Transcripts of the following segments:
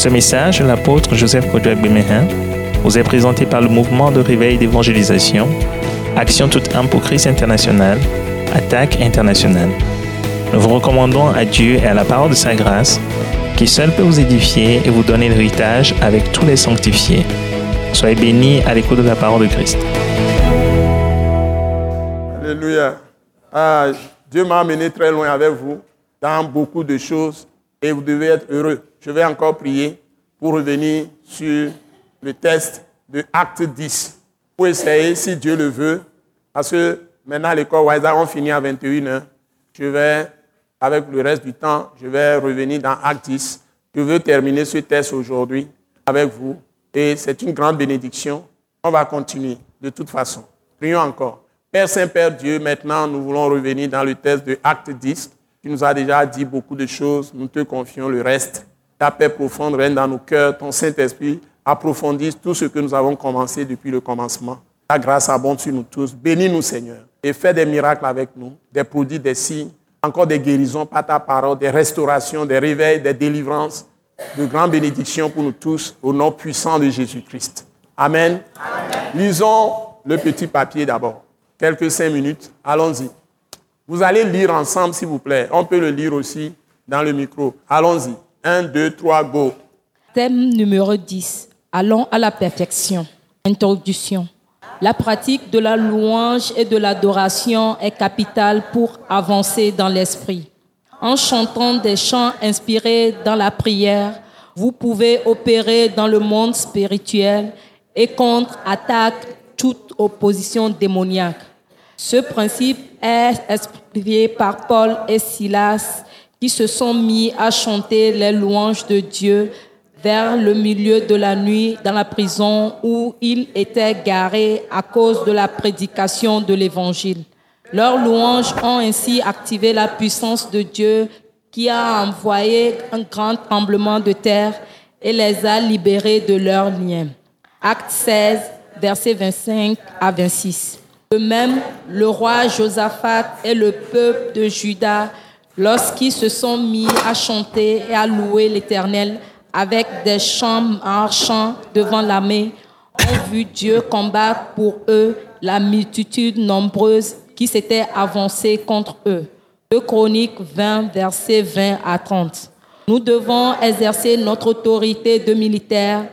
Ce message, l'apôtre Joseph Kodouak Bemehin, vous est présenté par le mouvement de réveil d'évangélisation, Action toute âme pour Christ international, Attaque internationale. Nous vous recommandons à Dieu et à la parole de sa grâce, qui seul peut vous édifier et vous donner l'héritage avec tous les sanctifiés. Soyez bénis à l'écoute de la parole de Christ. Alléluia. Ah, Dieu m'a amené très loin avec vous dans beaucoup de choses et vous devez être heureux. Je vais encore prier pour revenir sur le test de Acte 10. Pour essayer, si Dieu le veut, parce que maintenant l'école Wiser, on finit à 21h. Je vais, avec le reste du temps, je vais revenir dans Acte 10. Je veux terminer ce test aujourd'hui avec vous. Et c'est une grande bénédiction. On va continuer de toute façon. Prions encore. Père Saint-Père Dieu, maintenant nous voulons revenir dans le test de Acte 10. Tu nous as déjà dit beaucoup de choses. Nous te confions le reste. Ta paix profonde règne dans nos cœurs. Ton Saint-Esprit approfondisse tout ce que nous avons commencé depuis le commencement. Ta grâce abonde sur nous tous. Bénis-nous, Seigneur, et fais des miracles avec nous, des produits, des signes, encore des guérisons par ta parole, des restaurations, des réveils, des délivrances, de grandes bénédictions pour nous tous, au nom puissant de Jésus-Christ. Amen. Lisons le petit papier d'abord. Quelques cinq minutes. Allons-y. Vous allez lire ensemble, s'il vous plaît. On peut le lire aussi dans le micro. Allons-y. Un, deux, trois, go. Thème numéro 10. Allons à la perfection. Introduction. La pratique de la louange et de l'adoration est capitale pour avancer dans l'esprit. En chantant des chants inspirés dans la prière, vous pouvez opérer dans le monde spirituel et contre-attaque toute opposition démoniaque. Ce principe est expliqué par Paul et Silas qui se sont mis à chanter les louanges de Dieu vers le milieu de la nuit dans la prison où ils étaient garés à cause de la prédication de l'Évangile. Leurs louanges ont ainsi activé la puissance de Dieu qui a envoyé un grand tremblement de terre et les a libérés de leurs liens. Acte 16, versets 25 à 26. De même, le roi Josaphat et le peuple de Juda, lorsqu'ils se sont mis à chanter et à louer l'Éternel avec des chants marchants devant l'armée, ont vu Dieu combattre pour eux la multitude nombreuse qui s'était avancée contre eux. De Chroniques 20, versets 20 à 30. Nous devons exercer notre autorité de militaire,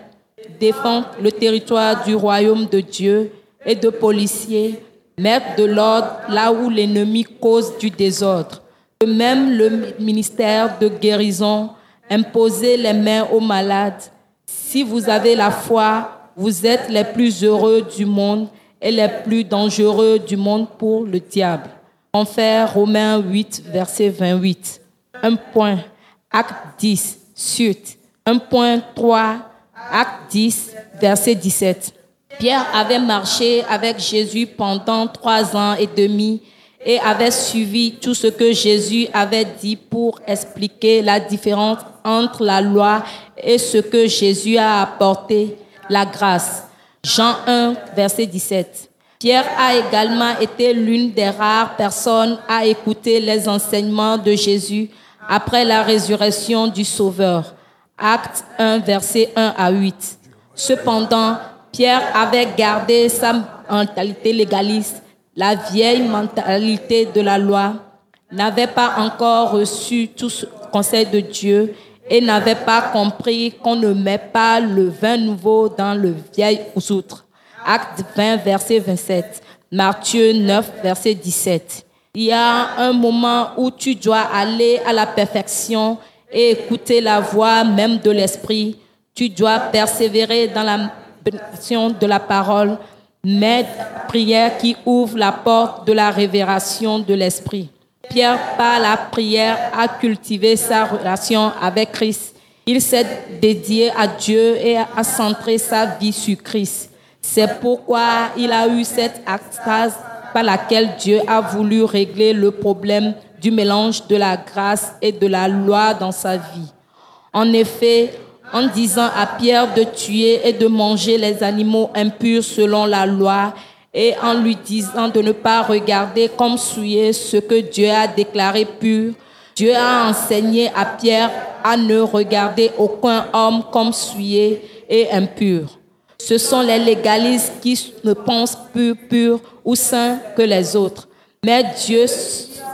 défendre le territoire du royaume de Dieu et de policiers, mettre de l'ordre là où l'ennemi cause du désordre. De même, le ministère de guérison, imposer les mains aux malades. Si vous avez la foi, vous êtes les plus heureux du monde et les plus dangereux du monde pour le diable. Confère Romains 8, verset 28. Un point. Acte 10, suite. 1.3, acte 10, verset 17. Pierre avait marché avec Jésus pendant trois ans et demi et avait suivi tout ce que Jésus avait dit pour expliquer la différence entre la loi et ce que Jésus a apporté, la grâce. Jean 1, verset 17. Pierre a également été l'une des rares personnes à écouter les enseignements de Jésus après la résurrection du Sauveur. Acte 1, verset 1 à 8. Cependant, Pierre avait gardé sa mentalité légaliste, la vieille mentalité de la loi, n'avait pas encore reçu tout ce conseil de Dieu et n'avait pas compris qu'on ne met pas le vin nouveau dans le vieil outre. Acte 20, verset 27. Matthieu 9, verset 17. Il y a un moment où tu dois aller à la perfection et écouter la voix même de l'Esprit. Tu dois persévérer dans la bénédiction de la parole, mais prière qui ouvre la porte de la révélation de l'Esprit. Pierre, par la prière, a cultivé sa relation avec Christ. Il s'est dédié à Dieu et a centré sa vie sur Christ. C'est pourquoi il a eu cette extase par laquelle Dieu a voulu régler le problème du mélange de la grâce et de la loi dans sa vie. En effet, en disant à Pierre de tuer et de manger les animaux impurs selon la loi, et en lui disant de ne pas regarder comme souillé ce que Dieu a déclaré pur, Dieu a enseigné à Pierre à ne regarder aucun homme comme souillé et impur. Ce sont les légalistes qui ne pensent plus purs ou saints que les autres. Mais Dieu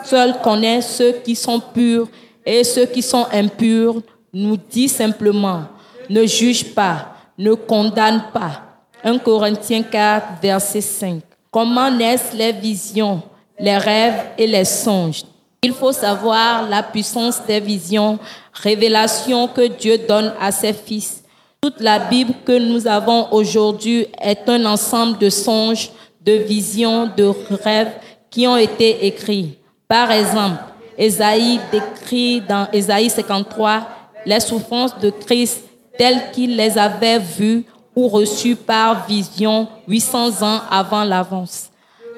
seul connaît ceux qui sont purs et ceux qui sont impurs nous dit simplement, ne juge pas, ne condamne pas. 1 Corinthiens 4, verset 5. Comment naissent les visions, les rêves et les songes? Il faut savoir la puissance des visions, révélations que Dieu donne à ses fils. Toute la Bible que nous avons aujourd'hui est un ensemble de songes, de visions, de rêves qui ont été écrits. Par exemple, Esaïe décrit dans Esaïe 53 les souffrances de Christ telles qu'il les avait vues ou reçues par vision 800 ans avant l'avance.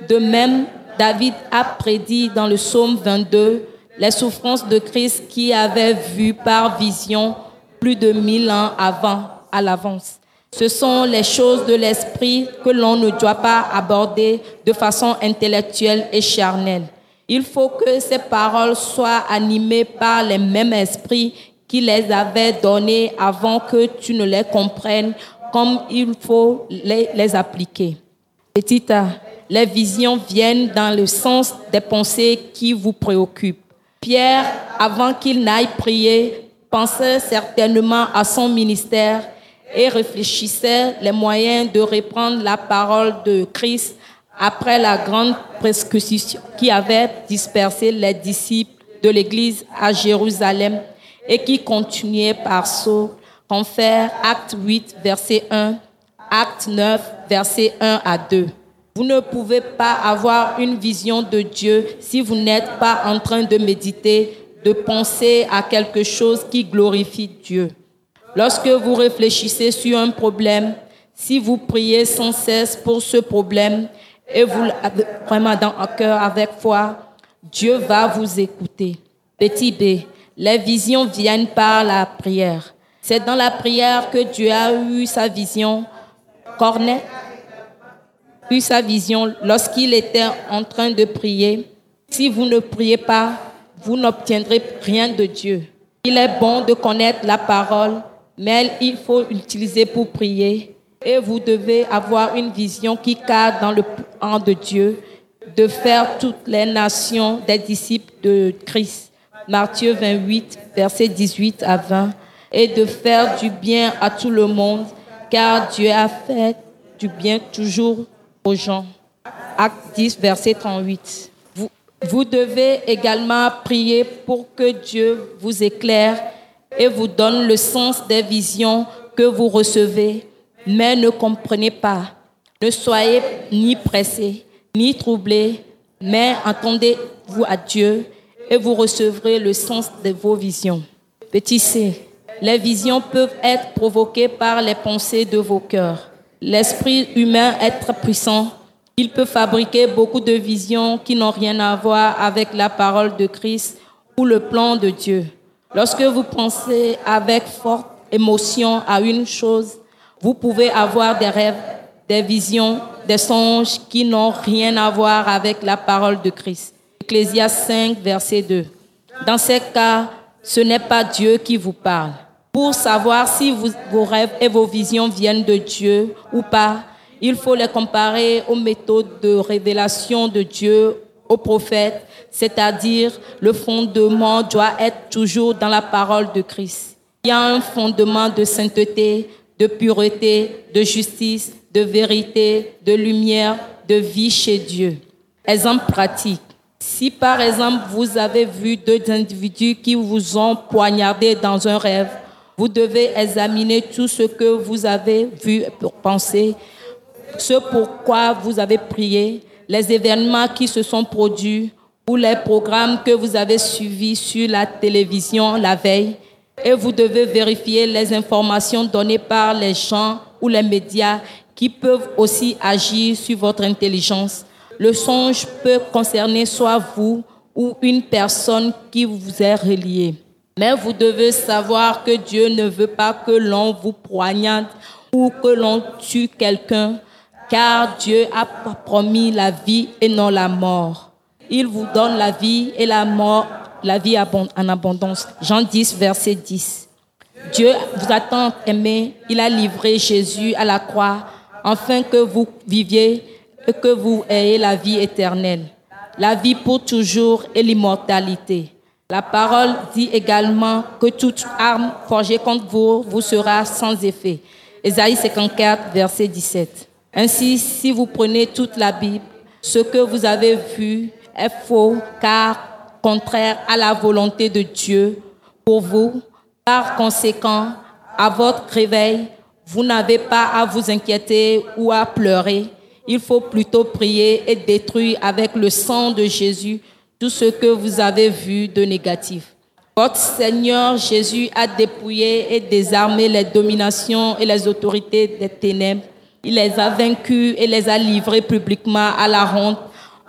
De même, David a prédit dans le psaume 22 les souffrances de Christ qu'il avait vues par vision plus de mille ans avant, à l'avance. Ce sont les choses de l'esprit que l'on ne doit pas aborder de façon intellectuelle et charnelle. Il faut que ces paroles soient animées par les mêmes esprits qui les avaient données avant que tu ne les comprennes comme il faut les, appliquer. Petit les visions viennent dans le sens des pensées qui vous préoccupent. Pierre, avant qu'il n'aille prier, pensait certainement à son ministère et réfléchissait les moyens de reprendre la parole de Christ après la grande persécution qui avait dispersé les disciples de l'Église à Jérusalem et qui continuait par saut, confère Acte 8, verset 1, Acte 9, verset 1 à 2. Vous ne pouvez pas avoir une vision de Dieu si vous n'êtes pas en train de méditer, de penser à quelque chose qui glorifie Dieu. Lorsque vous réfléchissez sur un problème, si vous priez sans cesse pour ce problème et vous l'avez vraiment dans un cœur avec foi, Dieu va vous écouter. Petit B, les visions viennent par la prière. C'est dans la prière que Dieu a eu sa vision. Cornet eu sa vision lorsqu'il était en train de prier. Si vous ne priez pas, vous n'obtiendrez rien de Dieu. Il est bon de connaître la parole mais il faut l'utiliser pour prier. Et vous devez avoir une vision qui cadre dans le plan de Dieu de faire toutes les nations des disciples de Christ. Matthieu 28, versets 18 à 20. Et de faire du bien à tout le monde, car Dieu a fait du bien toujours aux gens. Acte 10, verset 38. Vous, vous devez également prier pour que Dieu vous éclaire et vous donne le sens des visions que vous recevez, mais ne comprenez pas. Ne soyez ni pressés, ni troublés, mais attendez-vous à Dieu et vous recevrez le sens de vos visions. Petit c, les visions peuvent être provoquées par les pensées de vos cœurs. L'esprit humain est très puissant. Il peut fabriquer beaucoup de visions qui n'ont rien à voir avec la parole de Christ ou le plan de Dieu. Lorsque vous pensez avec forte émotion à une chose, vous pouvez avoir des rêves, des visions, des songes qui n'ont rien à voir avec la parole de Christ. Ecclésias 5, verset 2. Dans ces cas, ce n'est pas Dieu qui vous parle. Pour savoir si vos rêves et vos visions viennent de Dieu ou pas, il faut les comparer aux méthodes de révélation de Dieu aux prophètes, c'est-à-dire le fondement doit être toujours dans la parole de Christ. Il y a un fondement de sainteté, de pureté, de justice, de vérité, de lumière, de vie chez Dieu. Exemple pratique. Si par exemple vous avez vu deux individus qui vous ont poignardé dans un rêve, vous devez examiner tout ce que vous avez vu pour penser, ce pourquoi vous avez prié, les événements qui se sont produits ou les programmes que vous avez suivis sur la télévision la veille et vous devez vérifier les informations données par les gens ou les médias qui peuvent aussi agir sur votre intelligence. Le songe peut concerner soit vous ou une personne qui vous est reliée. Mais vous devez savoir que Dieu ne veut pas que l'on vous poignarde ou que l'on tue quelqu'un car Dieu a promis la vie et non la mort. Il vous donne la vie et la mort, la vie en abondance. Jean 10, verset 10. Dieu vous a tant aimé, il a livré Jésus à la croix afin que vous viviez et que vous ayez la vie éternelle, la vie pour toujours et l'immortalité. La parole dit également que toute arme forgée contre vous vous sera sans effet. Ésaïe 54, verset 17. Ainsi, si vous prenez toute la Bible, ce que vous avez vu est faux, car contraire à la volonté de Dieu pour vous. Par conséquent, à votre réveil, vous n'avez pas à vous inquiéter ou à pleurer. Il faut plutôt prier et détruire avec le sang de Jésus tout ce que vous avez vu de négatif. Votre Seigneur Jésus a dépouillé et désarmé les dominations et les autorités des ténèbres. Il les a vaincus et les a livrés publiquement à la honte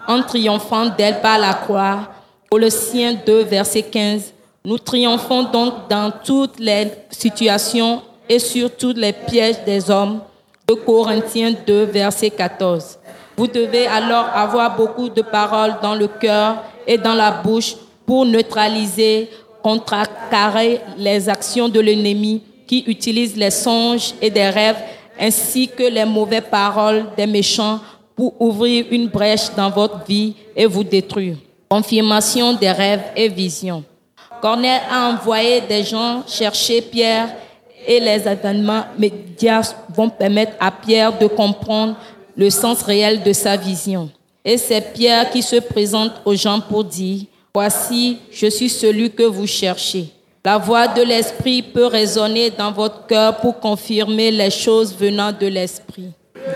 en triomphant d'elle par la croix. Colossiens 2, verset 15. Nous triomphons donc dans toutes les situations et sur tous les pièges des hommes. De Corinthiens 2, verset 14. Vous devez alors avoir beaucoup de paroles dans le cœur et dans la bouche pour neutraliser, contrecarrer les actions de l'ennemi qui utilise les songes et des rêves ainsi que les mauvaises paroles des méchants pour ouvrir une brèche dans votre vie et vous détruire. Confirmation des rêves et visions. Corneille a envoyé des gens chercher Pierre et les événements médias vont permettre à Pierre de comprendre le sens réel de sa vision. Et c'est Pierre qui se présente aux gens pour dire, Voici, je suis celui que vous cherchez. La voix de l'Esprit peut résonner dans votre cœur pour confirmer les choses venant de l'Esprit.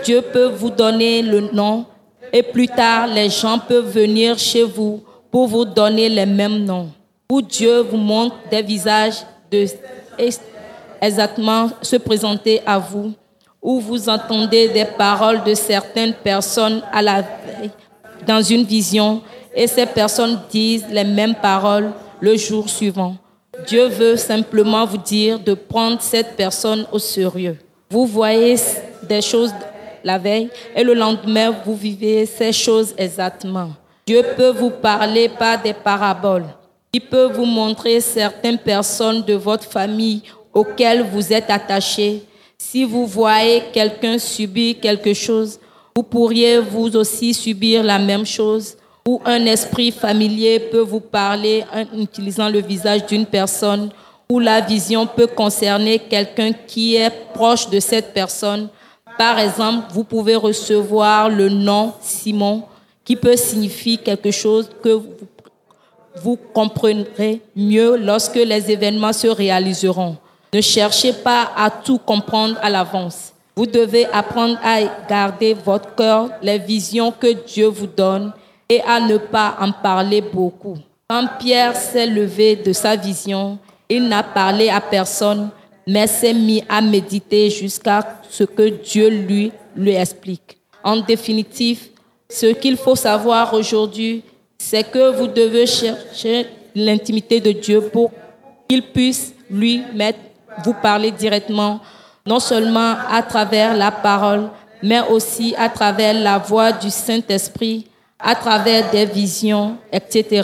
Dieu peut vous donner le nom et plus tard, les gens peuvent venir chez vous pour vous donner les mêmes noms. Ou Dieu vous montre des visages de exactement se présenter à vous, ou vous entendez des paroles de certaines personnes à la dans une vision et ces personnes disent les mêmes paroles le jour suivant. Dieu veut simplement vous dire de prendre cette personne au sérieux. Vous voyez des choses la veille et le lendemain, vous vivez ces choses exactement. Dieu peut vous parler par des paraboles. Il peut vous montrer certaines personnes de votre famille auxquelles vous êtes attachés. Si vous voyez quelqu'un subir quelque chose, vous pourriez vous aussi subir la même chose. Ou un esprit familier peut vous parler en utilisant le visage d'une personne. Ou la vision peut concerner quelqu'un qui est proche de cette personne. Par exemple, vous pouvez recevoir le nom Simon qui peut signifier quelque chose que vous comprendrez mieux lorsque les événements se réaliseront. Ne cherchez pas à tout comprendre à l'avance. Vous devez apprendre à garder votre cœur les visions que Dieu vous donne et à ne pas en parler beaucoup. Quand Pierre s'est levé de sa vision, il n'a parlé à personne, mais s'est mis à méditer jusqu'à ce que Dieu lui, lui explique. En définitive, ce qu'il faut savoir aujourd'hui, c'est que vous devez chercher l'intimité de Dieu pour qu'il puisse lui mettre, vous parler directement non seulement à travers la parole, mais aussi à travers la voix du Saint-Esprit, à travers des visions, etc.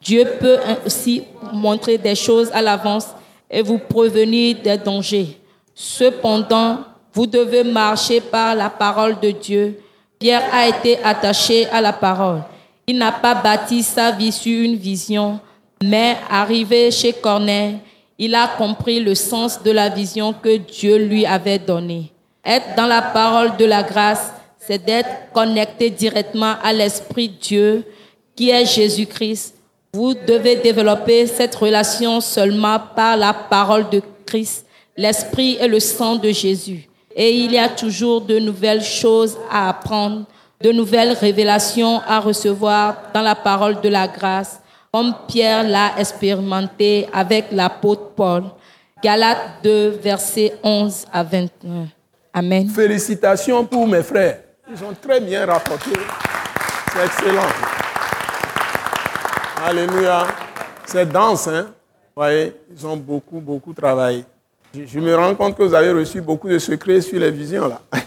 Dieu peut aussi montrer des choses à l'avance et vous prévenir des dangers. Cependant, vous devez marcher par la parole de Dieu. Pierre a été attaché à la parole. Il n'a pas bâti sa vie sur une vision, mais arrivé chez Corneille, il a compris le sens de la vision que Dieu lui avait donnée. Être dans la parole de la grâce, c'est d'être connecté directement à l'Esprit Dieu qui est Jésus-Christ. Vous devez développer cette relation seulement par la parole de Christ, l'Esprit et le sang de Jésus. Et il y a toujours de nouvelles choses à apprendre, de nouvelles révélations à recevoir dans la parole de la grâce comme Pierre l'a expérimenté avec l'apôtre Paul. Galates 2, versets 11 à 21. Amen. Félicitations pour mes frères. Ils ont très bien rapporté. C'est excellent. Alléluia. C'est dense, hein? Vous voyez, ils ont beaucoup, beaucoup travaillé. Je, me rends compte que vous avez reçu beaucoup de secrets sur les visions, là.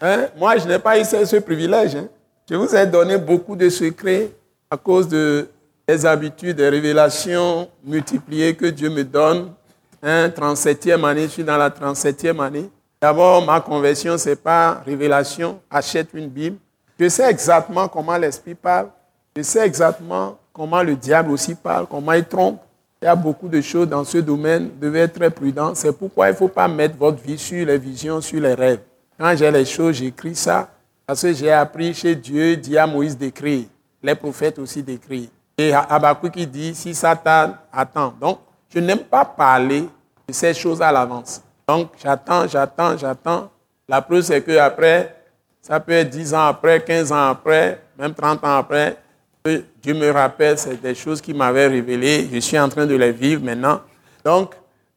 Hein? Moi, je n'ai pas eu ce, privilège. Hein? Je vous ai donné beaucoup de secrets à cause de des habitudes, des révélations multipliées que Dieu me donne. Hein, 37e année, je suis dans la 37e année. D'abord, ma conversion, ce n'est pas révélation, achète une Bible. Je sais exactement comment l'Esprit parle. Je sais exactement comment le diable aussi parle, comment il trompe. Il y a beaucoup de choses dans ce domaine. Vous devez être très prudent. C'est pourquoi il ne faut pas mettre votre vie sur les visions, sur les rêves. Quand j'ai les choses, j'écris ça. Parce que j'ai appris chez Dieu, dit à Moïse d'écrire. Les prophètes aussi d'écrire. Et Habakkuk qui dit, si Satan attend. Donc, je n'aime pas parler de ces choses à l'avance. Donc, j'attends, j'attends, j'attends. La preuve, c'est qu'après, ça peut être 10 ans après, 15 ans après, même 30 ans après, Dieu me rappelle, c'est des choses qu'il m'avait révélées. Je suis en train de les vivre maintenant. Donc,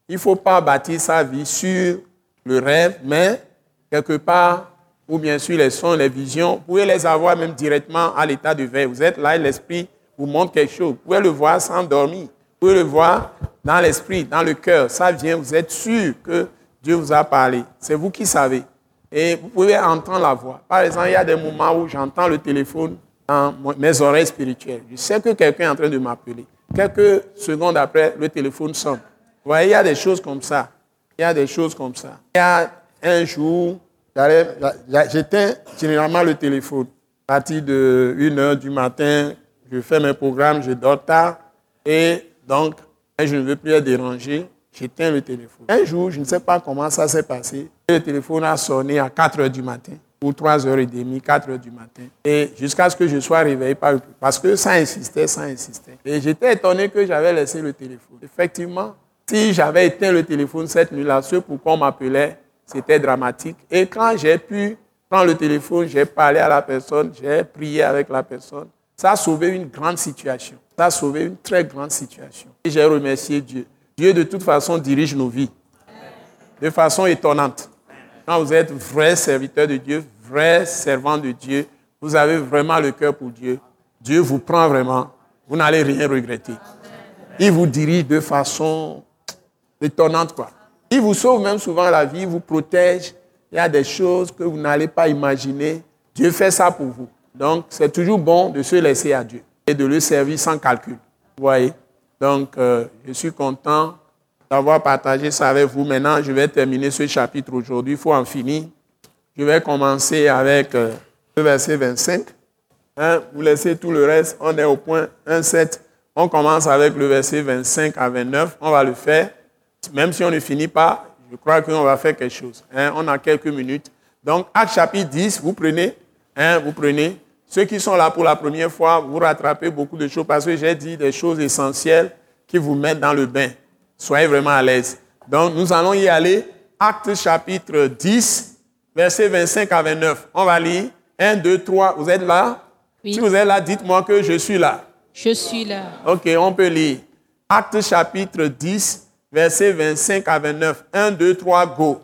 il ne faut pas bâtir sa vie sur le rêve, mais quelque part, ou bien sûr les sons, les visions, vous pouvez les avoir même directement à l'état de veille. Vous êtes là et l'esprit vous montre quelque chose. Vous pouvez le voir sans dormir. Vous pouvez le voir dans l'esprit, dans le cœur. Ça vient, vous êtes sûr que Dieu vous a parlé. C'est vous qui savez. Et vous pouvez entendre la voix. Par exemple, il y a des moments où j'entends le téléphone dans mes oreilles spirituelles. Je sais que quelqu'un est en train de m'appeler. Quelques secondes après, le téléphone sonne. Vous voyez, il y a des choses comme ça. Il y a des choses comme ça. Il y a un jour, j'éteins généralement le téléphone. À partir de 1h du matin, je fais mes programmes, je dors tard. Et donc, je ne veux plus être dérangé. J'éteins le téléphone. Un jour, je ne sais pas comment ça s'est passé. Le téléphone a sonné à 4 h du matin ou 3h30, 4h du matin. Et jusqu'à ce que je sois réveillé par Parce que ça insistait, ça insistait. Et j'étais étonné que j'avais laissé le téléphone. Effectivement, si j'avais éteint le téléphone cette nuit-là, ce pourquoi on m'appelait, c'était dramatique. Et quand j'ai pu prendre le téléphone, j'ai parlé à la personne, j'ai prié avec la personne. Ça a sauvé une grande situation. Ça a sauvé une très grande situation. Et j'ai remercié Dieu. Dieu, de toute façon, dirige nos vies de façon étonnante. Quand vous êtes vrai serviteur de Dieu, vrai servant de Dieu, vous avez vraiment le cœur pour Dieu. Dieu vous prend vraiment. Vous n'allez rien regretter. Il vous dirige de façon étonnante, quoi. Il vous sauve même souvent la vie, il vous protège. Il y a des choses que vous n'allez pas imaginer. Dieu fait ça pour vous. Donc, c'est toujours bon de se laisser à Dieu et de le servir sans calcul. Vous voyez? Donc, euh, je suis content d'avoir partagé ça avec vous. Maintenant, je vais terminer ce chapitre aujourd'hui. Il faut en finir. Je vais commencer avec euh, le verset 25. Hein, vous laissez tout le reste. On est au point 1.7. On commence avec le verset 25 à 29. On va le faire. Même si on ne finit pas, je crois qu'on va faire quelque chose. Hein. On a quelques minutes. Donc, Acte chapitre 10, vous prenez, hein, vous prenez. Ceux qui sont là pour la première fois, vous rattrapez beaucoup de choses parce que j'ai dit des choses essentielles qui vous mettent dans le bain. Soyez vraiment à l'aise. Donc, nous allons y aller. Acte chapitre 10, verset 25 à 29. On va lire. 1, 2, 3. Vous êtes là? Oui. Si vous êtes là, dites-moi que je suis là. Je suis là. Ok, on peut lire. Acte chapitre 10, verset 25 à 29. 1, 2, 3, go.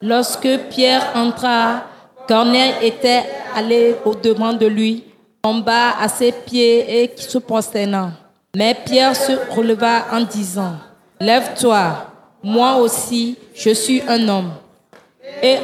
Lorsque Pierre entra, Corneille était allé au-devant de lui, tomba à ses pieds et se prosternant. Mais Pierre se releva en disant, Lève-toi, moi aussi, je suis un homme. Et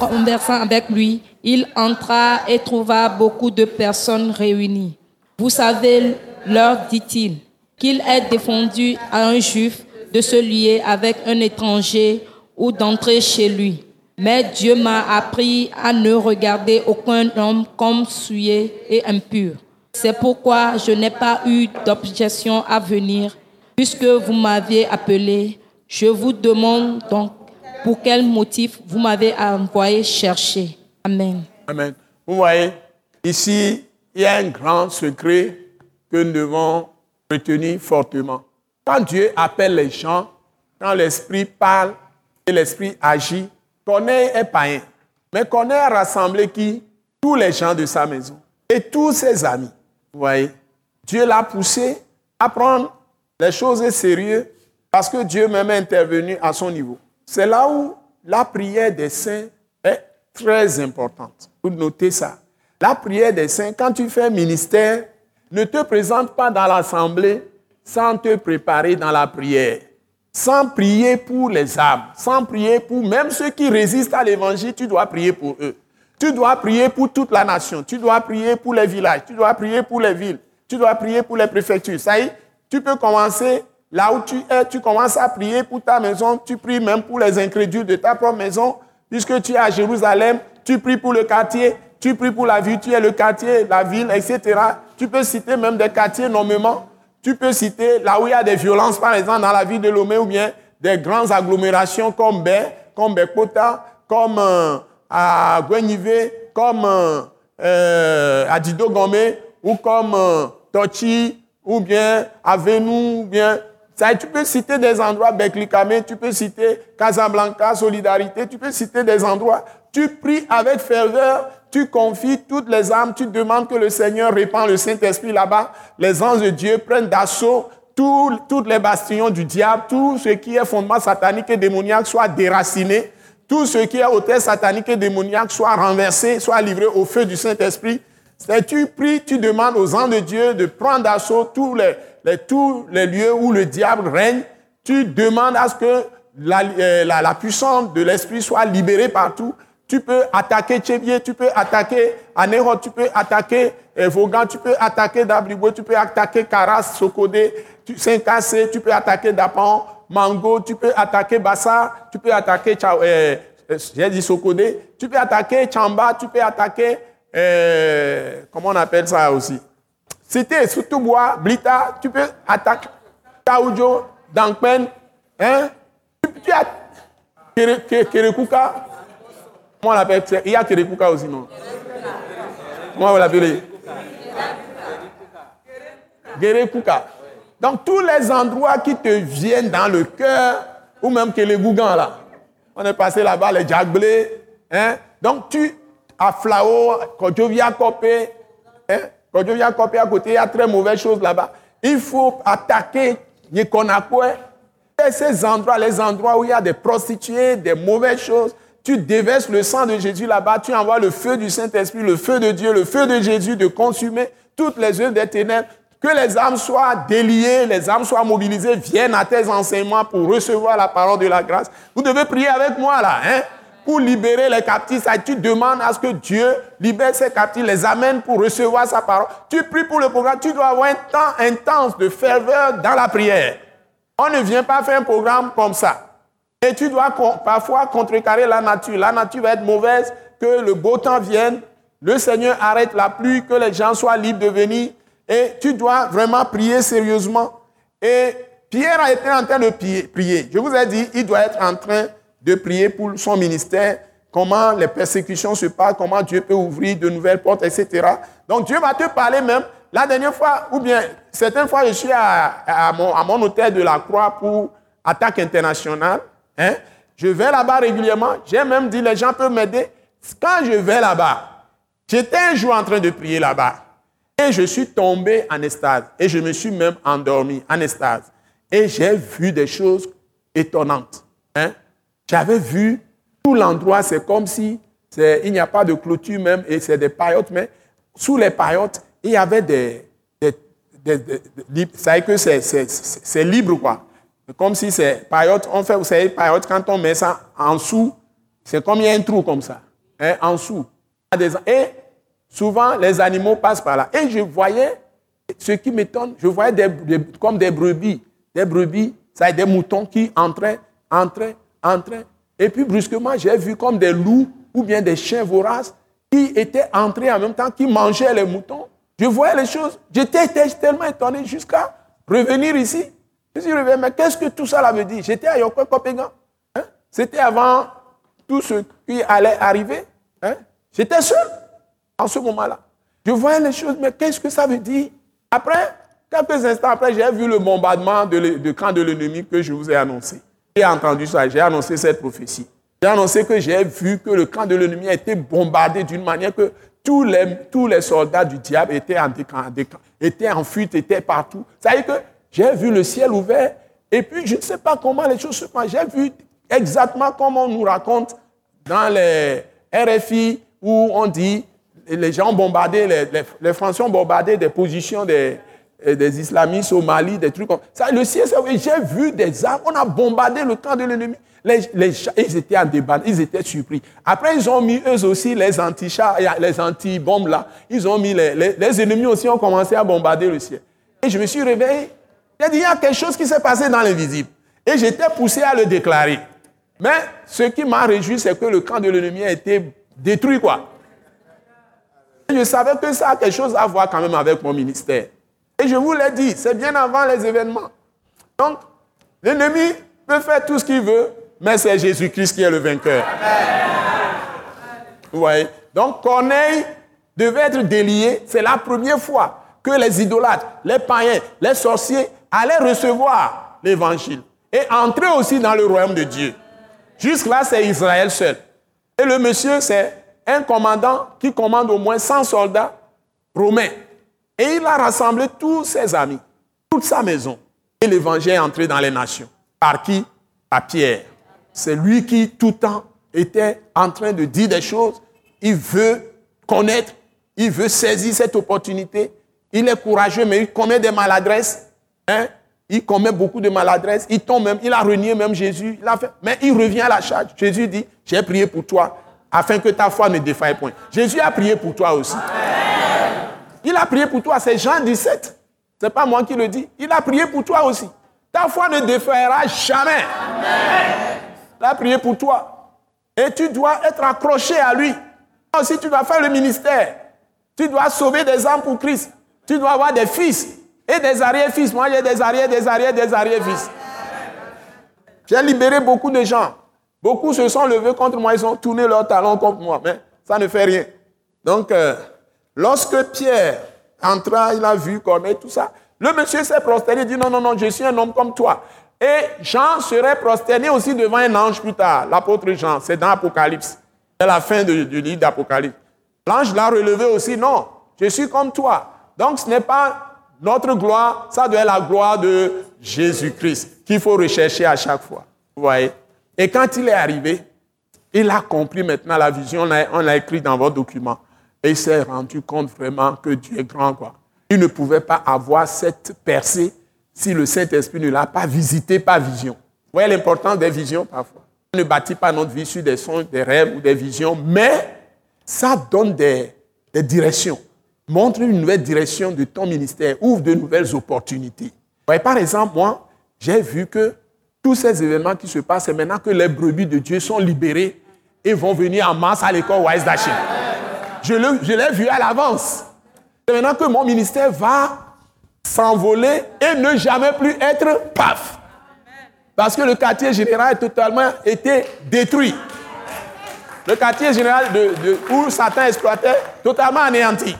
en conversant avec lui, il entra et trouva beaucoup de personnes réunies. Vous savez, leur dit-il, qu'il est défendu à un juif de se lier avec un étranger ou d'entrer chez lui. Mais Dieu m'a appris à ne regarder aucun homme comme souillé et impur. C'est pourquoi je n'ai pas eu d'objection à venir Puisque vous m'aviez appelé, je vous demande donc pour quel motif vous m'avez envoyé chercher. Amen. Amen. Vous voyez, ici, il y a un grand secret que nous devons retenir fortement. Quand Dieu appelle les gens, quand l'Esprit parle et l'Esprit agit, Corneille est païen. Mais Corneille a rassemblé qui? Tous les gens de sa maison et tous ses amis. Vous voyez, Dieu l'a poussé à prendre les choses sérieuses parce que Dieu même est intervenu à son niveau. C'est là où la prière des saints est très importante. Vous notez ça. La prière des saints, quand tu fais ministère, ne te présente pas dans l'assemblée sans te préparer dans la prière, sans prier pour les âmes, sans prier pour même ceux qui résistent à l'évangile, tu dois prier pour eux. Tu dois prier pour toute la nation, tu dois prier pour les villages, tu dois prier pour les villes. Tu dois prier pour les préfectures. Ça y est, tu peux commencer là où tu es, tu commences à prier pour ta maison, tu pries même pour les incrédules de ta propre maison, puisque tu es à Jérusalem, tu pries pour le quartier, tu pries pour la ville, tu es le quartier, la ville, etc. Tu peux citer même des quartiers nommément. Tu peux citer là où il y a des violences, par exemple, dans la ville de Lomé, ou bien des grandes agglomérations comme Bé, comme Bekota, comme euh, à Gwenivé, comme euh, euh, à Dido Gomé, ou comme Tochi, ou bien à Venou, ou bien ça, tu peux citer des endroits, Beklikame, tu peux citer Casablanca, Solidarité, tu peux citer des endroits. Tu pries avec ferveur, tu confies toutes les âmes, tu demandes que le Seigneur répand le Saint-Esprit là-bas. Les anges de Dieu prennent d'assaut toutes les bastions du diable, tout ce qui est fondement satanique et démoniaque soit déraciné, tout ce qui est hôtel satanique et démoniaque soit renversé, soit livré au feu du Saint-Esprit. Tu pries, tu demandes aux anges de Dieu de prendre d'assaut tous les tous lieux où le diable règne, tu demandes à ce que la, euh, la, puissance de l'esprit soit libérée partout. Tu peux attaquer Tchébier, tu peux attaquer Anéro, tu peux attaquer euh, Vaughan, tu peux attaquer Dablibo, tu peux attaquer Karas, Sokodé, Saint-Cassé, tu peux attaquer Dapan, Mango, tu peux attaquer Bassa, tu peux attaquer, euh, euh, j'ai dit Sokodé, tu peux attaquer Chamba, tu peux attaquer, euh, comment on appelle ça aussi c'était surtout bois, Blita, tu peux attaquer Taoujo, Dankpen, hein? Tu as Kerekuka. L'appelle Il y a Kerekuka aussi, non? Comment on l'appelle Kerekuka. Donc, tous les endroits qui te viennent dans le cœur, ou même que les Gougans, là. On est passé là-bas, les Djagblé. Hein? Donc, tu, à Flao, Kodjovia Kopé, hein? Viens copier à côté, il y a très mauvaises choses là-bas. Il faut attaquer Yekonakwe. Et ces endroits, les endroits où il y a des prostituées, des mauvaises choses, tu déverses le sang de Jésus là-bas, tu envoies le feu du Saint-Esprit, le feu de Dieu, le feu de Jésus de consumer toutes les œuvres des ténèbres. Que les âmes soient déliées, les âmes soient mobilisées, viennent à tes enseignements pour recevoir la parole de la grâce. Vous devez prier avec moi là, hein? pour libérer les captifs. tu demandes à ce que Dieu libère ces captifs, les amène pour recevoir sa parole. Tu pries pour le programme. Tu dois avoir un temps intense de ferveur dans la prière. On ne vient pas faire un programme comme ça. Et tu dois parfois contrecarrer la nature. La nature va être mauvaise, que le beau temps vienne, le Seigneur arrête la pluie, que les gens soient libres de venir. Et tu dois vraiment prier sérieusement. Et Pierre a été en train de prier. Je vous ai dit, il doit être en train de prier pour son ministère, comment les persécutions se passent, comment Dieu peut ouvrir de nouvelles portes, etc. Donc Dieu va te parler même. La dernière fois, ou bien certaines fois, je suis à, mon, hôtel de la Croix pour attaque internationale. Hein? Je vais là-bas régulièrement. J'ai même dit, les gens peuvent m'aider. Quand je vais là-bas, j'étais un jour en train de prier là-bas. Et je suis tombé en estase. Et je me suis même endormi en estase. Et j'ai vu des choses étonnantes. Hein? J'avais vu tout l'endroit, c'est comme si il n'y a pas de clôture même, et c'est des paillotes, mais sous les paillotes, il y avait des. des, ça que c'est libre, quoi. Comme si c'est paillotes, on fait, vous savez, paillotes, quand on met ça en dessous, c'est comme il y a un trou comme ça, hein, en dessous. Et souvent, les animaux passent par là. Et je voyais, ce qui m'étonne, je voyais des, comme des brebis, des brebis, ça des moutons qui entraient, entraient, train. Et puis brusquement, j'ai vu comme des loups ou bien des chiens voraces qui étaient entrés en même temps, qui mangeaient les moutons. Je voyais les choses. J'étais tellement étonné jusqu'à revenir ici. Je suis revenu, mais qu'est-ce que tout ça veut dire? J'étais à Yoko Kopengan. Hein? C'était avant tout ce qui allait arriver. Hein? J'étais seul en ce moment-là. Je voyais les choses, mais qu'est-ce que ça veut dire? Après, quelques instants après, j'ai vu le bombardement de, de camp de l'ennemi que je vous ai annoncé. J'ai entendu ça, j'ai annoncé cette prophétie. J'ai annoncé que j'ai vu que le camp de l'ennemi a été bombardé d'une manière que tous les, tous les soldats du diable étaient en, étaient en fuite, étaient partout. Ça veut dire que j'ai vu le ciel ouvert et puis je ne sais pas comment les choses se passent. J'ai vu exactement comment on nous raconte dans les RFI où on dit les gens ont bombardé, les, les, Français ont bombardé des positions des, des islamistes au Mali, des trucs comme ça. Le ciel, j'ai vu des armes, on a bombardé le camp de l'ennemi. Les, ils étaient en débat, ils étaient surpris. Après, ils ont mis eux aussi les anti-chars, les anti-bombes là. Ils ont mis les, les, ennemis aussi ont commencé à bombarder le ciel. Et je me suis réveillé. J'ai dit, il y a quelque chose qui s'est passé dans l'invisible. Et j'étais poussé à le déclarer. Mais ce qui m'a réjoui, c'est que le camp de l'ennemi a été détruit, quoi. Je savais que ça a quelque chose à voir quand même avec mon ministère. Et je vous l'ai dit, c'est bien avant les événements. Donc, l'ennemi peut faire tout ce qu'il veut, mais c'est Jésus-Christ qui est le vainqueur. Vous voyez? Donc Corneille devait être délié. C'est la première fois que les idolâtres, les païens, les sorciers allaient recevoir l'évangile et entrer aussi dans le royaume de Dieu. Jusque-là, c'est Israël seul. Et le monsieur, c'est un commandant qui commande au moins 100 soldats romains. Et il a rassemblé tous ses amis, toute sa maison. Et l'évangile est entré dans les nations. Par qui? Par Pierre. C'est lui qui, tout le temps, était en train de dire des choses. Il veut connaître, il veut saisir cette opportunité. Il est courageux, mais il commet des maladresses. Hein? Il commet beaucoup de maladresses. Il tombe même, il a renié même Jésus. Il a fait, mais il revient à la charge. Jésus dit, j'ai prié pour toi afin que ta foi ne défaille point. Jésus a prié pour toi aussi. Il a prié pour toi, c'est Jean 17. Ce n'est pas moi qui le dis. Il a prié pour toi aussi. Ta foi ne défaillera jamais. Il a prié pour toi. Et tu dois être accroché à lui. Aussi, tu dois faire le ministère. Tu dois sauver des âmes pour Christ. Tu dois avoir des fils et des arrière-fils. Moi, j'ai des arrière, des arrière, des arrière-fils. J'ai libéré beaucoup de gens. Beaucoup se sont levés contre moi. Ils ont tourné leurs talons contre moi. Mais ça ne fait rien. Donc, euh, lorsque Pierre entra, il a vu Corneille, tout ça. Le monsieur s'est prosterné, il dit non, non, non, je suis un homme comme toi. Et Jean serait prosterné aussi devant un ange plus tard, l'apôtre Jean, c'est dans l'Apocalypse. C'est la fin du, livre d'Apocalypse. L'ange l'a relevé aussi, non, je suis comme toi. Donc ce n'est pas notre gloire, ça doit être la gloire de Jésus-Christ qu'il faut rechercher à chaque fois. Vous voyez? Et quand il est arrivé, il a compris maintenant la vision, on l'a écrit dans votre document. Et il s'est rendu compte vraiment que Dieu est grand. Quoi. Il ne pouvait pas avoir cette percée si le Saint-Esprit ne l'a pas visité par vision. Vous voyez l'importance des visions parfois. On ne bâtit pas notre vie sur des songes, des rêves ou des visions, mais ça donne des, directions. Montre une nouvelle direction de ton ministère, ouvre de nouvelles opportunités. Par exemple, moi, j'ai vu que tous ces événements qui se passent, c'est maintenant que les brebis de Dieu sont libérées et vont venir en masse à l'école Wise. Je l'ai vu à l'avance. C'est maintenant que mon ministère va s'envoler et ne jamais plus être paf. Parce que le quartier général a totalement été détruit. Le quartier général où Satan exploitait, totalement anéanti.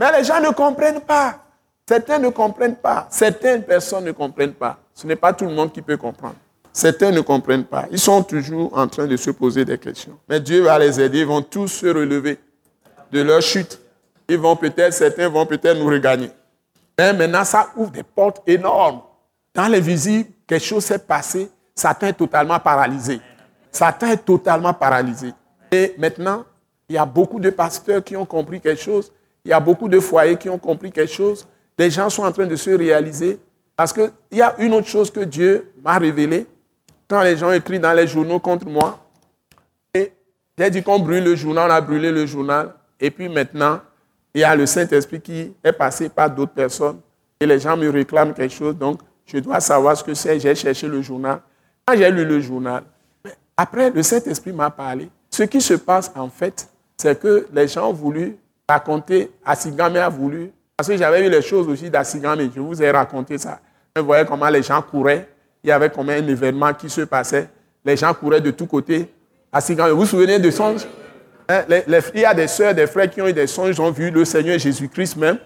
Mais les gens ne comprennent pas. Certains ne comprennent pas. Certaines personnes ne comprennent pas. Ce n'est pas tout le monde qui peut comprendre. Certains ne comprennent pas. Ils sont toujours en train de se poser des questions. Mais Dieu va les aider. Ils vont tous se relever de leur chute. Ils vont peut-être, certains vont peut-être nous regagner. Mais maintenant, ça ouvre des portes énormes. Dans les visibles, quelque chose s'est passé. Satan est totalement paralysé. Satan est totalement paralysé. Et maintenant, il y a beaucoup de pasteurs qui ont compris quelque chose. Il y a beaucoup de foyers qui ont compris quelque chose. Les gens sont en train de se réaliser. Parce qu'il y a une autre chose que Dieu m'a révélée. Quand les gens écrivent dans les journaux contre moi, et j'ai dit qu'on brûle le journal, on a brûlé le journal. Et puis maintenant, il y a le Saint-Esprit qui est passé par d'autres personnes et les gens me réclament quelque chose, donc je dois savoir ce que c'est. J'ai cherché le journal. Quand j'ai lu le journal, après, le Saint-Esprit m'a parlé. Ce qui se passe, en fait, c'est que les gens ont voulu raconter, Assigame a voulu, parce que j'avais vu les choses aussi d'Assigame, je vous ai raconté ça. Vous voyez comment les gens couraient, il y avait comme un événement qui se passait, les gens couraient de tous côtés. Vous vous souvenez de songe Hein, il y a des soeurs, des frères qui ont eu des songes, ont vu le Seigneur Jésus-Christ même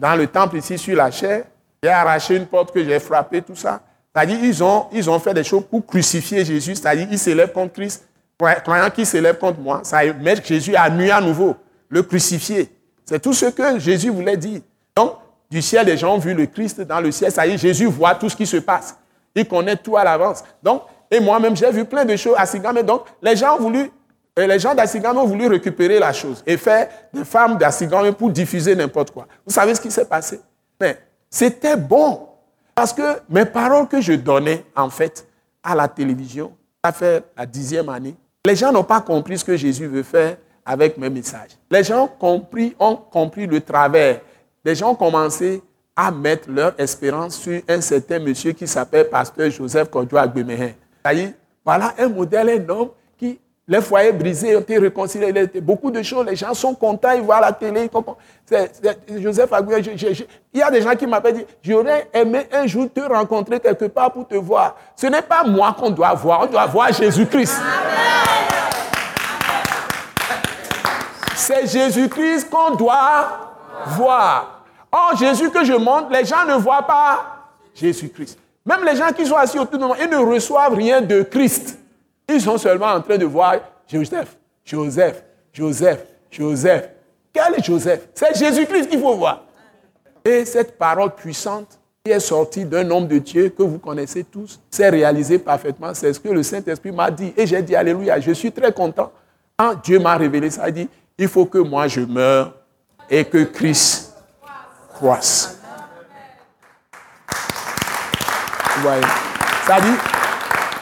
dans le temple ici sur la chair. J'ai arraché une porte que j'ai frappée, tout ça. C'est-à-dire ils ont, ils ont fait des choses pour crucifier Jésus. C'est-à-dire ils s'élèvent contre Christ. Croyant qu'ils s'élèvent contre moi, ça met Jésus à nuit à nouveau, le crucifier. C'est tout ce que Jésus voulait dire. Donc, du ciel, les gens ont vu le Christ dans le ciel. Ça y est, Jésus voit tout ce qui se passe. Il connaît tout à l'avance. Donc, et moi-même, j'ai vu plein de choses à Sigame. Donc, les gens ont et les gens d'Assigame ont voulu récupérer la chose et faire des femmes d'Assigame pour diffuser n'importe quoi. Vous savez ce qui s'est passé? Mais C'était bon. Parce que mes paroles que je donnais, en fait, à la télévision, ça fait la dixième année, les gens n'ont pas compris ce que Jésus veut faire avec mes messages. Les gens ont compris, ont compris le travers. Les gens ont commencé à mettre leur espérance sur un certain monsieur qui s'appelle Pasteur Joseph Kodjo Agbemehin. Voilà un modèle, un homme qui, les foyers brisés ont été réconciliés. beaucoup de choses, les gens sont contents, ils voient la télé. Joseph il y a des gens qui m'appellent dit J'aurais aimé un jour te rencontrer quelque part pour te voir. Ce n'est pas moi qu'on doit voir, on doit voir Jésus-Christ. C'est Jésus-Christ qu'on doit voir. Or, Jésus que je montre, les gens ne voient pas Jésus-Christ. Même les gens qui sont assis autour de moi, ils ne reçoivent rien de Christ. Ils sont seulement en train de voir Joseph, Joseph, Joseph, Joseph. Quel est Joseph? C'est Jésus-Christ qu'il faut voir. Et cette parole puissante qui est sortie d'un homme de Dieu que vous connaissez tous, s'est réalisée parfaitement. C'est ce que le Saint-Esprit m'a dit. Et j'ai dit Alléluia, je suis très content. Quand Dieu m'a révélé ça, il dit, il faut que moi je meure et que Christ croisse. Ça dit,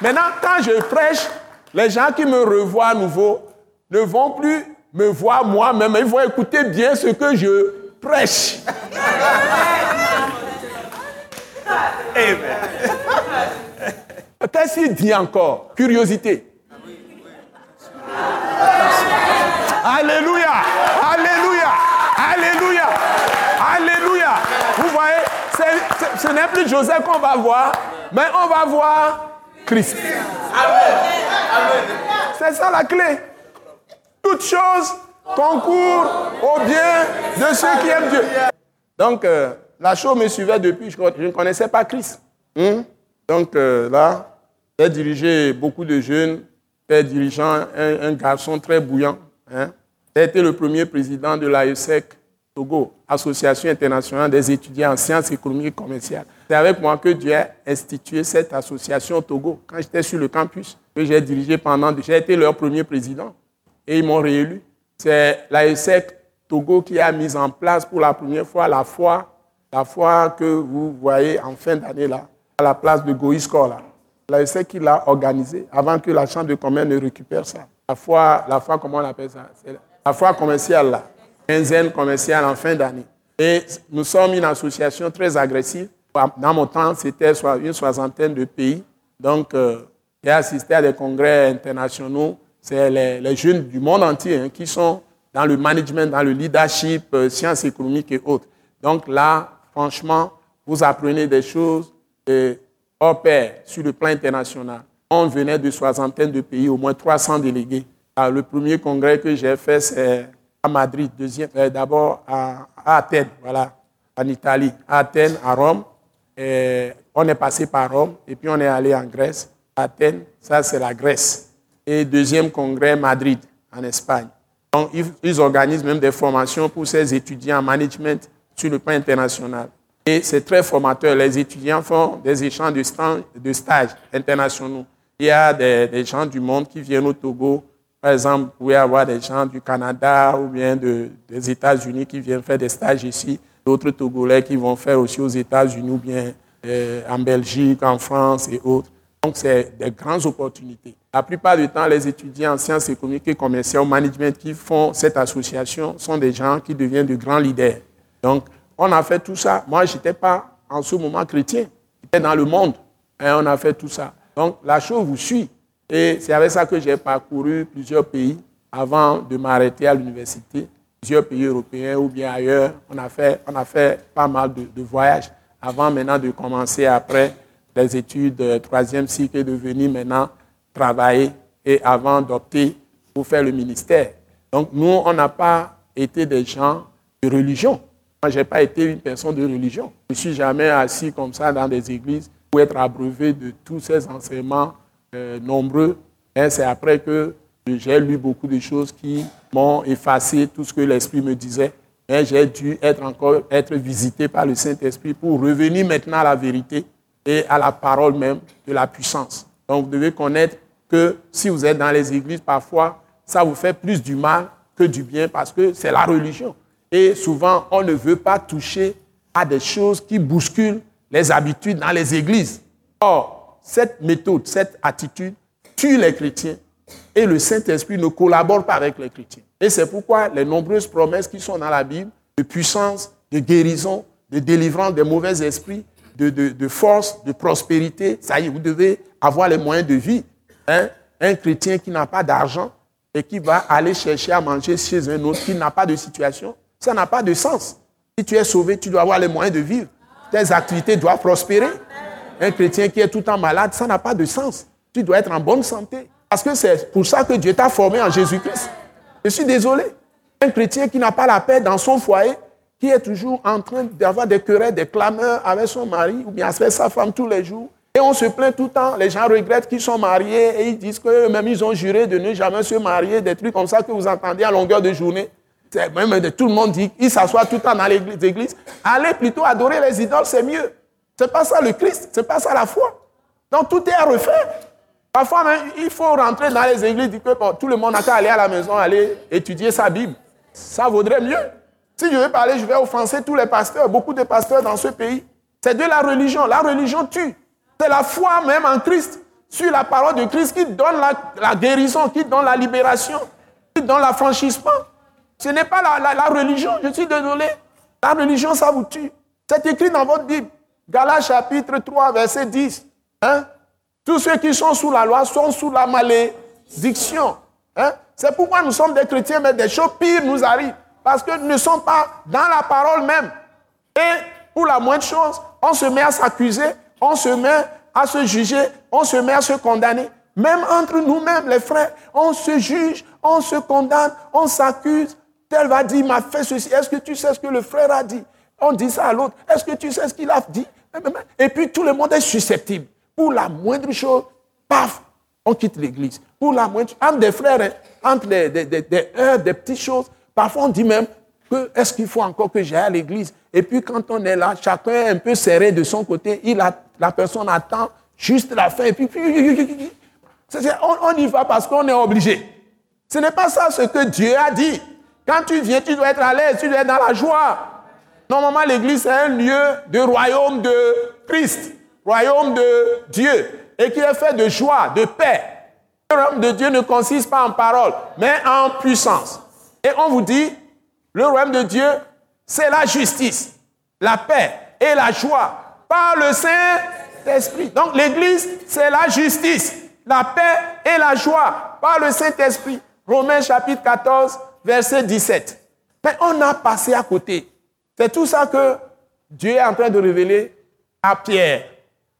maintenant, quand je prêche, les gens qui me revoient à nouveau ne vont plus me voir moi-même, ils vont écouter bien ce que je prêche. Qu'est-ce qu'il dit encore Curiosité. Alléluia, Alléluia, Alléluia, Alléluia. Vous voyez, ce n'est plus Joseph qu'on va voir, mais on va voir Christ. C'est ça la clé. Toutes choses concourent au bien de ceux qui aiment Dieu. Donc, euh, la chose me suivait depuis, je, ne connaissais pas Christ. Hmm? Donc euh, là, j'ai dirigé beaucoup de jeunes, j'ai dirigé un, garçon très bouillant. Hein? J'ai été le premier président de l'AESEC Togo, Association internationale des étudiants en sciences économiques et commerciales. C'est avec moi que Dieu a institué cette association Togo. Quand j'étais sur le campus, que j'ai dirigé pendant, j'ai été leur premier président et ils m'ont réélu. C'est l'AESEC Togo qui a mis en place pour la première fois la foi, la foi que vous voyez en fin d'année là, à la place de Goïscore là. L'AESEC qui l'a organisé avant que la Chambre de commerce ne récupère ça. La foi, la comment on appelle ça? La foi commerciale là, quinzaine commerciale en fin d'année. Et nous sommes une association très agressive dans mon temps, c'était une soixantaine de pays. Donc, euh, j'ai assisté à des congrès internationaux. C'est les, jeunes du monde entier hein, qui sont dans le management, dans le leadership, euh, sciences économiques et autres. Donc là, franchement, vous apprenez des choses et, hors sur le plan international. On venait de soixantaine de pays, au moins 300 délégués. le premier congrès que j'ai fait, c'est à Madrid, deuxième, euh, d'abord à, Athènes, en Italie, à Athènes, à Rome, on est passé par Rome et puis on est allé en Grèce. Athènes, ça c'est la Grèce. Et deuxième congrès, Madrid, en Espagne. Donc, ils, organisent même des formations pour ces étudiants en management sur le plan international. Et c'est très formateur. Les étudiants font des échanges de, de stages internationaux. Il y a des, gens du monde qui viennent au Togo. Par exemple, vous pouvez avoir des gens du Canada ou bien des États-Unis qui viennent faire des stages ici d'autres Togolais qui vont faire aussi aux États-Unis ou bien euh, en Belgique, en France et autres. Donc, c'est des grandes opportunités. La plupart du temps, les étudiants en sciences économiques et commerciales, management qui font cette association sont des gens qui deviennent de grands leaders. Donc, on a fait tout ça. Moi, je n'étais pas en ce moment chrétien. J'étais dans le monde. On a fait tout ça. Donc, la chose vous suit. Et c'est avec ça que j'ai parcouru plusieurs pays avant de m'arrêter à l'université plusieurs pays européens ou bien ailleurs. On a fait, on a fait pas mal de, voyages avant maintenant de commencer après les études de troisième cycle et de venir maintenant travailler et avant d'opter pour faire le ministère. Donc nous, on n'a pas été des gens de religion. Moi, je n'ai pas été une personne de religion. Je ne suis jamais assis comme ça dans des églises pour être abreuvé de tous ces enseignements euh, nombreux. C'est après que j'ai lu beaucoup de choses qui m'ont effacé tout ce que l'Esprit me disait. Mais j'ai dû être encore être visité par le Saint-Esprit pour revenir maintenant à la vérité et à la parole même de la puissance. Donc vous devez connaître que si vous êtes dans les églises, parfois, ça vous fait plus du mal que du bien parce que c'est la religion. Et souvent, on ne veut pas toucher à des choses qui bousculent les habitudes dans les églises. Or, cette méthode, cette attitude tue les chrétiens et le Saint-Esprit ne collabore pas avec les chrétiens. Et c'est pourquoi les nombreuses promesses qui sont dans la Bible, de puissance, de guérison, de délivrance des mauvais esprits, de, force, de prospérité, ça y est, vous devez avoir les moyens de vie. Hein? Un chrétien qui n'a pas d'argent et qui va aller chercher à manger chez un autre qui n'a pas de situation, ça n'a pas de sens. Si tu es sauvé, tu dois avoir les moyens de vivre. Tes activités doivent prospérer. Un chrétien qui est tout le temps malade, ça n'a pas de sens. Tu dois être en bonne santé. Parce que c'est pour ça que Dieu t'a formé en Jésus-Christ. Je suis désolé. Un chrétien qui n'a pas la paix dans son foyer, qui est toujours en train d'avoir des querelles, des clameurs avec son mari ou bien avec sa femme tous les jours. Et on se plaint tout le temps. Les gens regrettent qu'ils sont mariés et ils disent qu'eux-mêmes, ils ont juré de ne jamais se marier, des trucs comme ça que vous entendez à longueur de journée. Même tout le monde dit qu'ils s'assoient tout le temps dans l'église. Allez plutôt adorer les idoles, c'est mieux. C'est pas ça le Christ, c'est pas ça la foi. Donc tout est à refaire. Parfois, il faut rentrer dans les églises, dire que tout le monde n'a qu'à aller à la maison, aller étudier sa Bible. Ça vaudrait mieux. Si je veux parler, je vais offenser tous les pasteurs, beaucoup de pasteurs dans ce pays. C'est de la religion. La religion tue. C'est la foi même en Christ, sur la parole de Christ qui donne la, guérison, qui donne la libération, qui donne l'affranchissement. Ce n'est pas la, religion, je suis désolé. La religion, ça vous tue. C'est écrit dans votre Bible. Galates chapitre 3, verset 10. Hein? Tous ceux qui sont sous la loi sont sous la malédiction. Hein? C'est pourquoi nous sommes des chrétiens, mais des choses pires nous arrivent. Parce que nous ne sommes pas dans la parole même. Et pour la moindre chose, on se met à s'accuser, on se met à se juger, on se met à se condamner. Même entre nous-mêmes, les frères, on se juge, on se condamne, on s'accuse. Tel va dire, m'a fait ceci. Est-ce que tu sais ce que le frère a dit On dit ça à l'autre. Est-ce que tu sais ce qu'il a dit Et puis tout le monde est susceptible. Pour la moindre chose, paf, on quitte l'église. Pour la moindre entre des frères, hein, entre des, des, des, des petites choses, parfois on dit même que est-ce qu'il faut encore que j'aille à l'église Et puis quand on est là, chacun est un peu serré de son côté, il la personne attend juste la fin, et puis, on y va parce qu'on est obligé. Ce n'est pas ça ce que Dieu a dit. Quand tu viens, tu dois être à l'aise, tu dois être dans la joie. Normalement, l'église, c'est un lieu de royaume de Christ royaume de Dieu, et qui est fait de joie, de paix. Le royaume de Dieu ne consiste pas en parole, mais en puissance. Et on vous dit, le royaume de Dieu, c'est la justice, la paix et la joie par le Saint-Esprit. Donc l'Église, c'est la justice, la paix et la joie par le Saint-Esprit. Romains chapitre 14, verset 17. Mais on a passé à côté. C'est tout ça que Dieu est en train de révéler à Pierre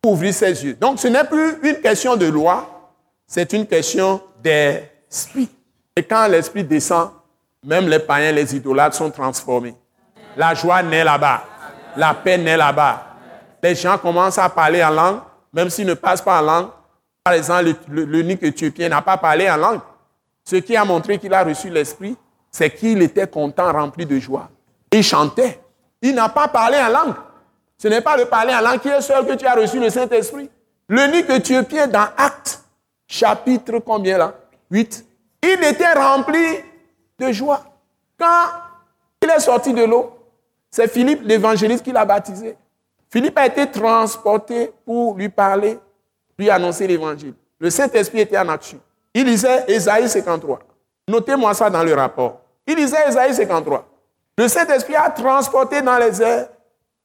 ouvrir ses yeux. Donc ce n'est plus une question de loi, c'est une question d'esprit. Et quand l'esprit descend, même les païens, les idolâtres sont transformés. La joie naît là-bas. La paix naît là-bas. Les gens commencent à parler en langue, même s'ils ne passent pas en langue. Par exemple, l'unique éthiopien n'a pas parlé en langue. Ce qui a montré qu'il a reçu l'esprit, c'est qu'il était content, rempli de joie. Il chantait. Il n'a pas parlé en langue. Ce n'est pas le parler en langue qui est seul que tu as reçu le Saint-Esprit. L'unique Éthiopien dans Actes, chapitre combien là? 8. Il était rempli de joie. Quand il est sorti de l'eau, c'est Philippe l'évangéliste qui l'a baptisé. Philippe a été transporté pour lui parler, lui annoncer l'évangile. Le Saint-Esprit était en action. Il lisait Ésaïe 53. Notez-moi ça dans le rapport. Il lisait Ésaïe 53. Le Saint-Esprit a transporté dans les airs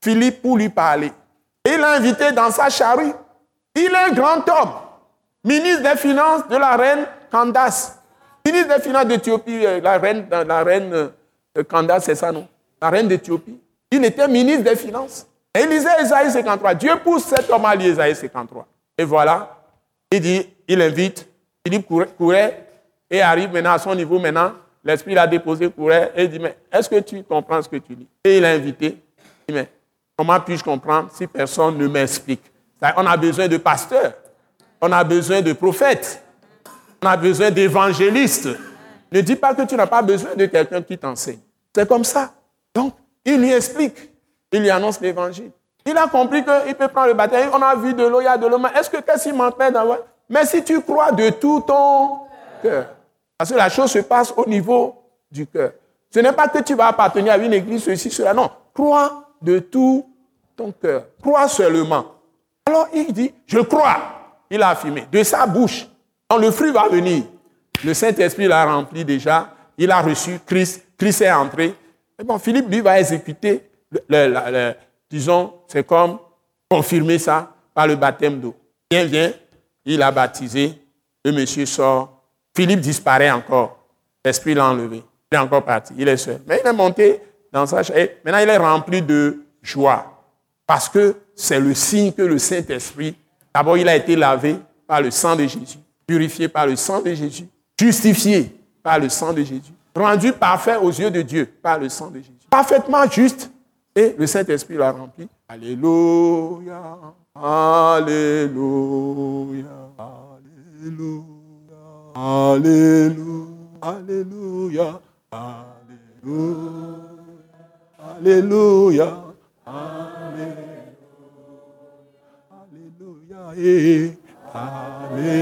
Philippe pour lui parler. Il l'a invité dans sa charrue. Il est un grand homme, ministre des Finances de la reine Candace. Ministre des Finances d'Éthiopie, euh, la reine, la reine euh, Candace, c'est ça, non? La reine d'Éthiopie. Il était ministre des Finances. Et il lisait Isaïe 53. Dieu pousse cet homme à lire Isaïe 53. Et voilà, il dit, il invite, Philippe courait, et arrive maintenant à son niveau maintenant. L'Esprit l'a déposé, courait, et il dit, mais est-ce que tu comprends ce que tu lis Et il l'a invité. Il dit, mais Comment puis-je comprendre si personne ne m'explique? On a besoin de pasteurs, on a besoin de prophètes, on a besoin d'évangélistes. Ne dis pas que tu n'as pas besoin de quelqu'un qui t'enseigne. C'est comme ça. Donc, il lui explique, il lui annonce l'évangile. Il a compris qu'il peut prendre le baptême. On a vu de l'eau, il y a de l'eau. Est-ce que qu'est-ce qu'il m'empêche d'avoir Mais si tu crois de tout ton cœur, parce que la chose se passe au niveau du cœur. Ce n'est pas que tu vas appartenir à une église, ceci, cela. Non, crois de tout ton cœur. Crois seulement. Alors il dit, je crois. Il a affirmé. De sa bouche. Quand le fruit va venir. Le Saint-Esprit l'a rempli déjà. Il a reçu Christ. Christ est entré. Et bon, Philippe, lui, va exécuter, disons, c'est comme confirmer ça par le baptême d'eau. Viens, viens. Il a baptisé. Le monsieur sort. Philippe disparaît encore. L'Esprit l'a enlevé. Il est encore parti. Il est seul. Mais il est monté dans sa chaise. Maintenant, il est rempli de joie. Parce que c'est le signe que le Saint-Esprit, d'abord, il a été lavé par le sang de Jésus, purifié par le sang de Jésus, justifié par le sang de Jésus, rendu parfait aux yeux de Dieu par le sang de Jésus. Parfaitement juste. Et le Saint-Esprit l'a rempli. Alléluia. Alléluia. Alléluia. Alléluia. Alléluia. Alléluia. Alléluia. Alléluia.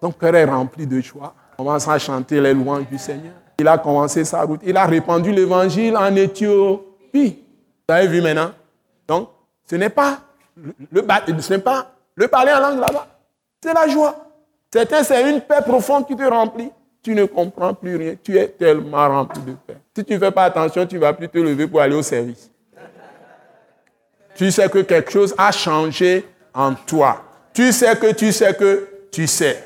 Ton cœur est rempli de joie. Commence à chanter les louanges du Seigneur. Il a commencé sa route. Il a répandu l'évangile en Éthiopie. Vous avez vu maintenant? Donc, ce n'est pas le, ce n'est pas le parler en langue là-bas. C'est la joie. C'est une paix profonde qui te remplit. Tu ne comprends plus rien. Tu es tellement rempli de paix. Si tu ne fais pas attention, tu ne vas plus te lever pour aller au service. Tu sais que quelque chose a changé en toi. Tu sais que tu sais que tu sais.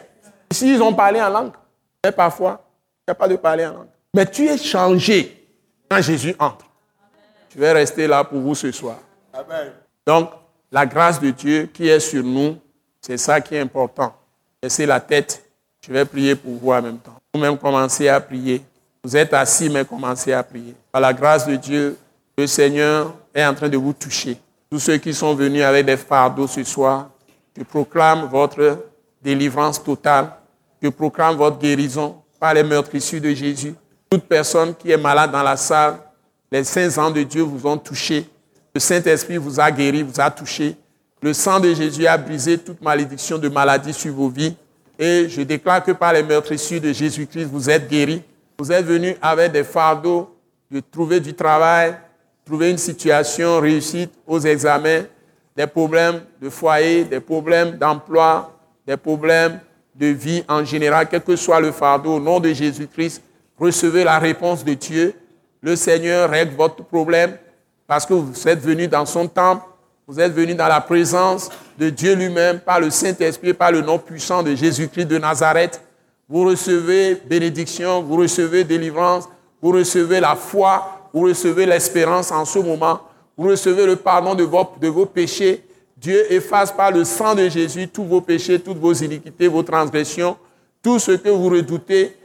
Ici, ils ont parlé en langue. Mais parfois, il n'y a pas de parler en langue. Mais tu es changé quand Jésus entre. Je vais rester là pour vous ce soir. Donc, la grâce de Dieu qui est sur nous, c'est ça qui est important. Laissez la tête. Je vais prier pour vous en même temps. Vous-même commencez à prier. Vous êtes assis, mais commencez à prier. Par la grâce de Dieu, le Seigneur est en train de vous toucher. Tous ceux qui sont venus avec des fardeaux ce soir, je proclame votre délivrance totale. Je proclame votre guérison par les meurtrissures de Jésus. Toute personne qui est malade dans la salle, les saints ans de Dieu vous ont touché. Le Saint-Esprit vous a guéri, vous a touché. Le sang de Jésus a brisé toute malédiction de maladie sur vos vies. Et je déclare que par les meurtrissures de Jésus-Christ, vous êtes guéris. Vous êtes venus avec des fardeaux de trouver du travail, trouver une situation réussite aux examens, des problèmes de foyer, des problèmes d'emploi, des problèmes de vie en général, quel que soit le fardeau, au nom de Jésus-Christ, recevez la réponse de Dieu. Le Seigneur règle votre problème parce que vous êtes venu dans son temple, vous êtes venu dans la présence de Dieu lui-même, par le Saint-Esprit, par le nom puissant de Jésus-Christ de Nazareth. Vous recevez bénédiction, vous recevez délivrance, vous recevez la foi, vous recevez l'espérance en ce moment, vous recevez le pardon de vos, de vos péchés. Dieu efface par le sang de Jésus tous vos péchés, toutes vos iniquités, vos transgressions, tout ce que vous redoutez,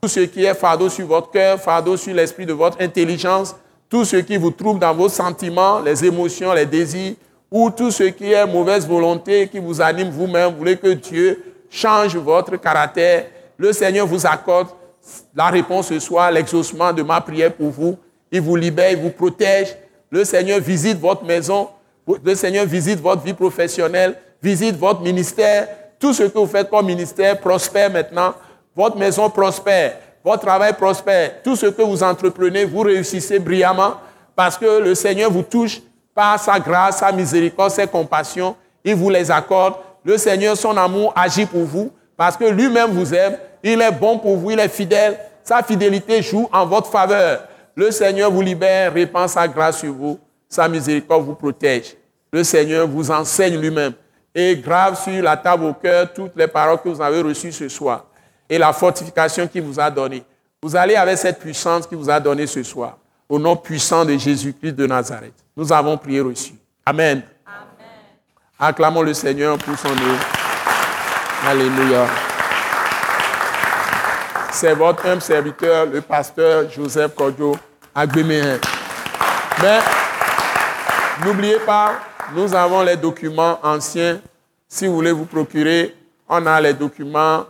tout ce qui est fardeau sur votre cœur, fardeau sur l'esprit de votre intelligence, tout ce qui vous trouble dans vos sentiments, les émotions, les désirs, ou tout ce qui est mauvaise volonté qui vous anime vous-même, vous voulez que Dieu change votre caractère, le Seigneur vous accorde la réponse ce soir, l'exaucement de ma prière pour vous. Il vous libère, il vous protège. Le Seigneur visite votre maison, le Seigneur visite votre vie professionnelle, visite votre ministère. Tout ce que vous faites comme ministère prospère maintenant. Votre maison prospère votre travail prospère. Tout ce que vous entreprenez, vous réussissez brillamment parce que le Seigneur vous touche par sa grâce, sa miséricorde, ses compassions. Il vous les accorde. Le Seigneur, son amour agit pour vous parce que lui-même vous aime. Il est bon pour vous, il est fidèle. Sa fidélité joue en votre faveur. Le Seigneur vous libère, répand sa grâce sur vous. Sa miséricorde vous protège. Le Seigneur vous enseigne lui-même et grave sur la table au cœur toutes les paroles que vous avez reçues ce soir et la fortification qu'il vous a donnée. Vous allez avec cette puissance qu'il vous a donnée ce soir, au nom puissant de Jésus-Christ de Nazareth. Nous avons prié reçu. Amen. Acclamons le Seigneur pour son nom. Alléluia. C'est votre humble serviteur, le pasteur Joseph Kodjo Agbemehin. Mais n'oubliez pas, nous avons les documents anciens. Si vous voulez vous procurer, on a les documents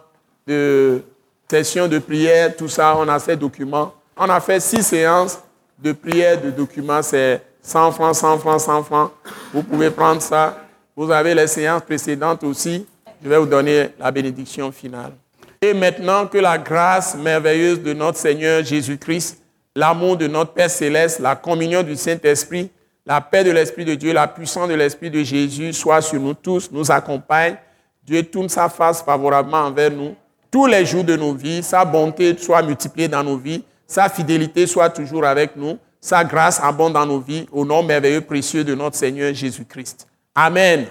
de sessions de prière, tout ça, on a ces documents. On a fait six séances de prière, de documents, c'est 100 francs, 100 francs, 100 francs. Vous pouvez prendre ça. Vous avez les séances précédentes aussi. Je vais vous donner la bénédiction finale. Et maintenant que la grâce merveilleuse de notre Seigneur Jésus-Christ, l'amour de notre Père céleste, la communion du Saint-Esprit, la paix de l'Esprit de Dieu, la puissance de l'Esprit de Jésus soit sur nous tous, nous accompagne. Dieu tourne sa face favorablement envers nous tous les jours de nos vies, sa bonté soit multipliée dans nos vies, sa fidélité soit toujours avec nous, sa grâce abonde dans nos vies, au nom merveilleux précieux de notre Seigneur Jésus-Christ. Amen.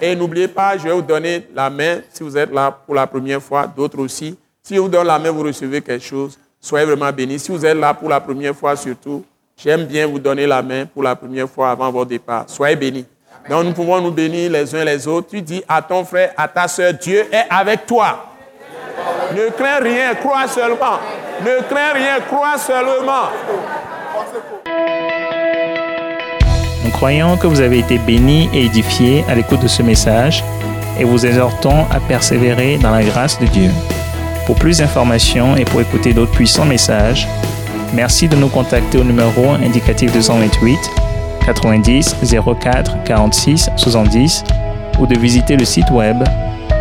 Et n'oubliez pas, je vais vous donner la main si vous êtes là pour la première fois, d'autres aussi. Si je vous donne la main, vous recevez quelque chose. Soyez vraiment bénis. Si vous êtes là pour la première fois surtout, j'aime bien vous donner la main pour la première fois avant votre départ. Soyez bénis. Donc nous pouvons nous bénir les uns les autres. Tu dis à ton frère, à ta soeur, Dieu est avec toi. Ne crains rien, crois seulement. Ne crains rien, crois seulement. Nous croyons que vous avez été bénis et édifiés à l'écoute de ce message et vous exhortons à persévérer dans la grâce de Dieu. Pour plus d'informations et pour écouter d'autres puissants messages, merci de nous contacter au numéro indicatif 228 90 04 46 70 ou de visiter le site web